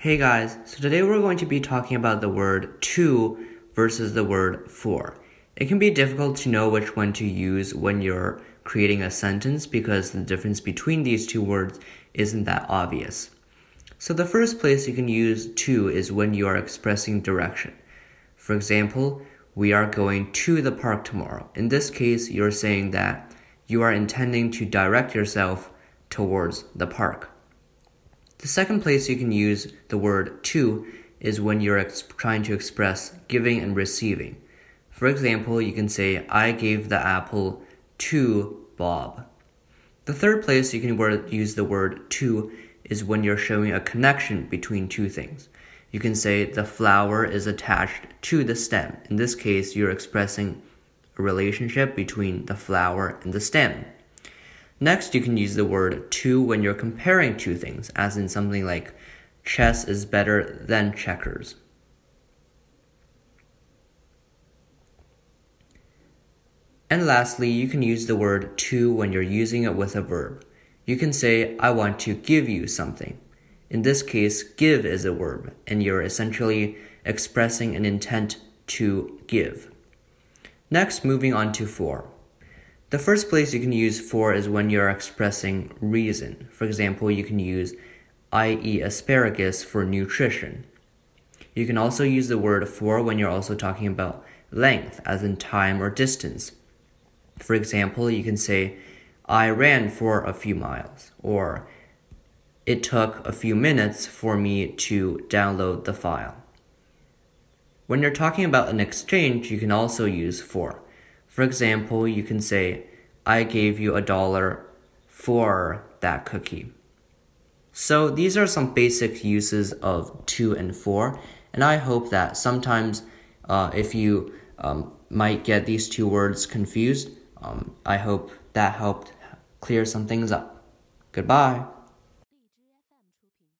Hey guys, so today we're going to be talking about the word to versus the word for. It can be difficult to know which one to use when you're creating a sentence because the difference between these two words isn't that obvious. So the first place you can use to is when you are expressing direction. For example, we are going to the park tomorrow. In this case, you're saying that you are intending to direct yourself towards the park. The second place you can use the word to is when you're ex- trying to express giving and receiving. For example, you can say, I gave the apple to Bob. The third place you can word, use the word to is when you're showing a connection between two things. You can say the flower is attached to the stem. In this case, you're expressing a relationship between the flower and the stem. Next, you can use the word to when you're comparing two things, as in something like chess is better than checkers. And lastly, you can use the word to when you're using it with a verb. You can say, I want to give you something. In this case, give is a verb, and you're essentially expressing an intent to give. Next, moving on to for. The first place you can use for is when you're expressing reason. For example, you can use I eat asparagus for nutrition. You can also use the word for when you're also talking about length, as in time or distance. For example, you can say, I ran for a few miles, or it took a few minutes for me to download the file. When you're talking about an exchange, you can also use for. For example, you can say, I gave you a dollar for that cookie. So these are some basic uses of to and for, and I hope that sometimes uh, if you um, might get these two words confused, um, I hope that helped clear some things up. Goodbye.